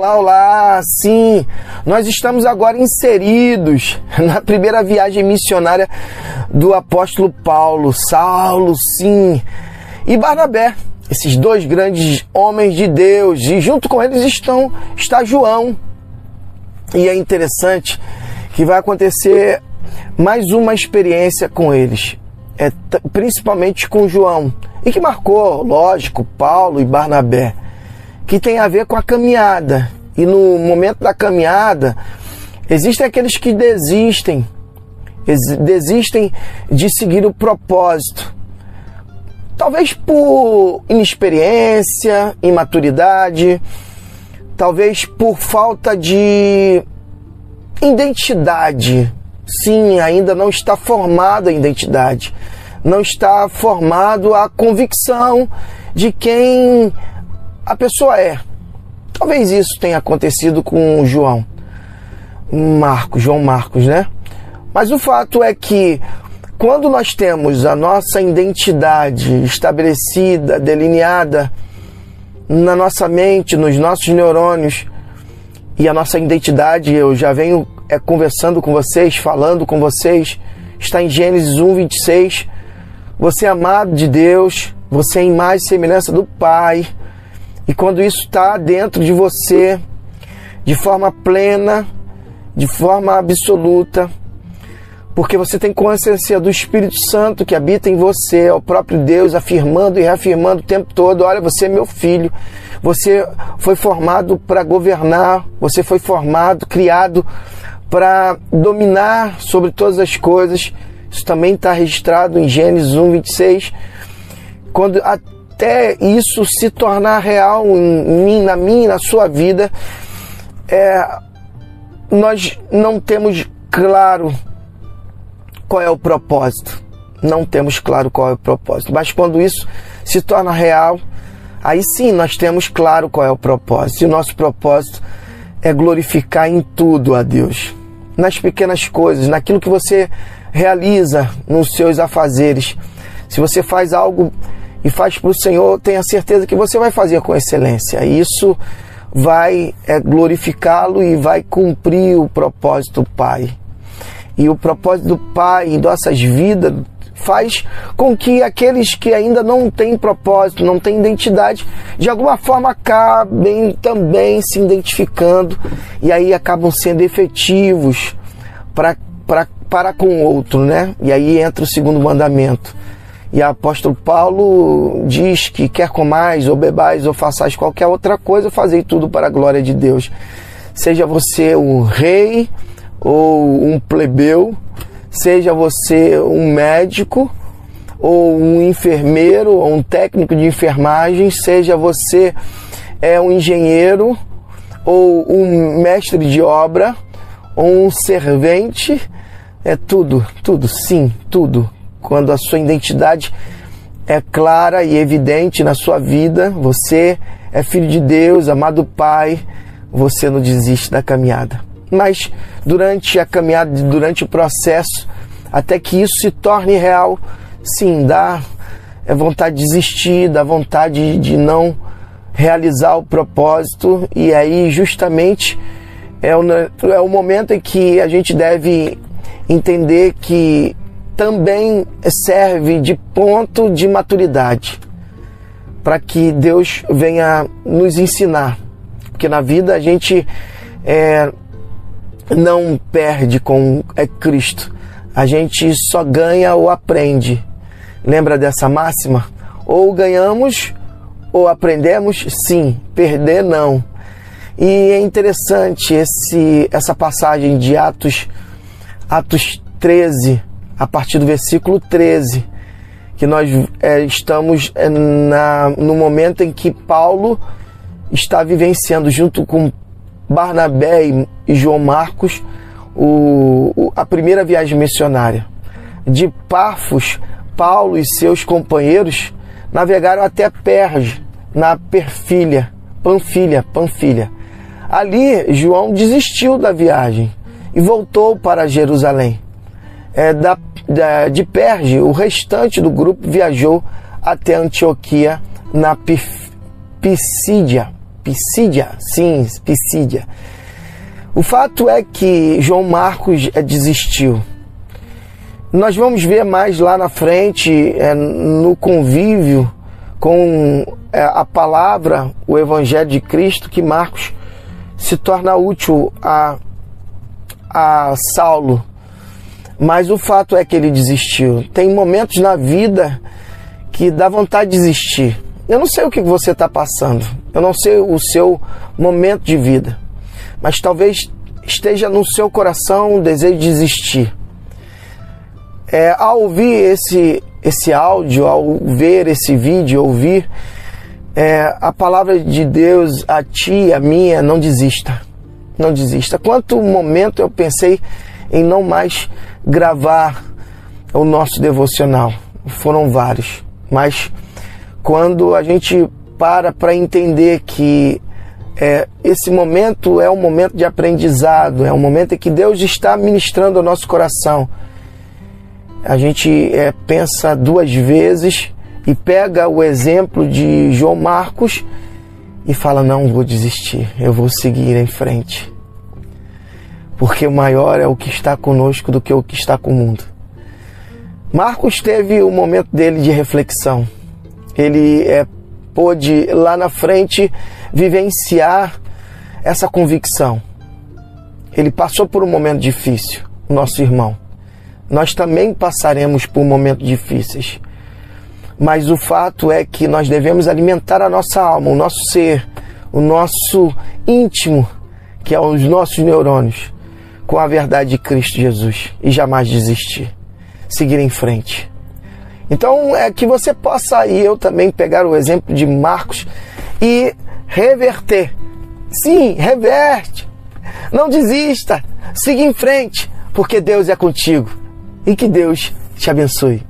Olá, olá! Sim, nós estamos agora inseridos na primeira viagem missionária do apóstolo Paulo, Saulo, sim, e Barnabé, esses dois grandes homens de Deus, e junto com eles estão está João. E é interessante que vai acontecer mais uma experiência com eles, é, principalmente com João, e que marcou, lógico, Paulo e Barnabé que tem a ver com a caminhada. E no momento da caminhada, existem aqueles que desistem, desistem de seguir o propósito. Talvez por inexperiência, imaturidade, talvez por falta de identidade. Sim, ainda não está formada a identidade. Não está formado a convicção de quem a pessoa é. Talvez isso tenha acontecido com o João Marcos, João Marcos, né? Mas o fato é que quando nós temos a nossa identidade estabelecida, delineada na nossa mente, nos nossos neurônios, e a nossa identidade, eu já venho é, conversando com vocês, falando com vocês, está em Gênesis 1, 26. Você é amado de Deus, você é imagem e semelhança do Pai. E quando isso está dentro de você, de forma plena, de forma absoluta, porque você tem consciência do Espírito Santo que habita em você, é o próprio Deus afirmando e reafirmando o tempo todo: olha, você é meu filho, você foi formado para governar, você foi formado, criado para dominar sobre todas as coisas. Isso também está registrado em Gênesis 1, 26. Quando até isso se tornar real em mim, na minha, na sua vida, é, nós não temos claro qual é o propósito. Não temos claro qual é o propósito. Mas quando isso se torna real, aí sim nós temos claro qual é o propósito. E o nosso propósito é glorificar em tudo a Deus. Nas pequenas coisas, naquilo que você realiza nos seus afazeres. Se você faz algo e faz para o Senhor, tenha certeza que você vai fazer com excelência. Isso vai é, glorificá-lo e vai cumprir o propósito do Pai. E o propósito do Pai em nossas vidas faz com que aqueles que ainda não têm propósito, não têm identidade, de alguma forma acabem também se identificando e aí acabam sendo efetivos para para com o outro, né? E aí entra o segundo mandamento e o apóstolo Paulo diz que quer comais ou bebais ou façais qualquer outra coisa, fazei tudo para a glória de Deus. Seja você um rei ou um plebeu, seja você um médico ou um enfermeiro ou um técnico de enfermagem, seja você é um engenheiro ou um mestre de obra ou um servente, é tudo, tudo, sim, tudo quando a sua identidade é clara e evidente na sua vida, você é filho de Deus, amado Pai, você não desiste da caminhada. Mas durante a caminhada, durante o processo, até que isso se torne real, sim, dá é vontade de desistir, dá vontade de não realizar o propósito, e aí justamente é o, é o momento em que a gente deve entender que também serve de ponto de maturidade para que Deus venha nos ensinar. Porque na vida a gente é, não perde com é Cristo, a gente só ganha ou aprende. Lembra dessa máxima? Ou ganhamos ou aprendemos? Sim, perder não. E é interessante esse, essa passagem de Atos, Atos 13, a partir do versículo 13, que nós é, estamos é, na, no momento em que Paulo está vivenciando, junto com Barnabé e, João Marcos, o, o, a primeira viagem missionária. De Pafos, Paulo e seus companheiros navegaram até Perge, na Perfilha, Panfilha, Panfilha. Ali, João desistiu da viagem e voltou para Jerusalém. É, da de Perge, o restante do grupo viajou até Antioquia, na Pisídia. Pisídia, sim, Pisídia. O fato é que João Marcos é, desistiu. Nós vamos ver mais lá na frente, é, no convívio com é, a palavra, o Evangelho de Cristo, que Marcos se torna útil a, a Saulo. Mas o fato é que ele desistiu. Tem momentos na vida que dá vontade de desistir. Eu não sei o que você está passando, eu não sei o seu momento de vida, mas talvez esteja no seu coração o desejo de desistir. É, ao ouvir esse, esse áudio, ao ver esse vídeo, ouvir é, a palavra de Deus a ti, a minha, não desista. Não desista. Quanto momento eu pensei em não mais gravar o nosso devocional. Foram vários. Mas quando a gente para para entender que é, esse momento é um momento de aprendizado, é um momento em que Deus está ministrando ao nosso coração. A gente é, pensa duas vezes e pega o exemplo de João Marcos e fala: Não vou desistir, eu vou seguir em frente. Porque maior é o que está conosco do que o que está com o mundo. Marcos teve o momento dele de reflexão. Ele é, pôde lá na frente vivenciar essa convicção. Ele passou por um momento difícil, nosso irmão. Nós também passaremos por momentos difíceis. Mas o fato é que nós devemos alimentar a nossa alma, o nosso ser, o nosso íntimo, que é os nossos neurônios, com a verdade de Cristo Jesus e jamais desistir. Seguir em frente. Então, é que você possa e eu também pegar o exemplo de Marcos e reverter. Sim, reverte. Não desista. Siga em frente, porque Deus é contigo. E que Deus te abençoe.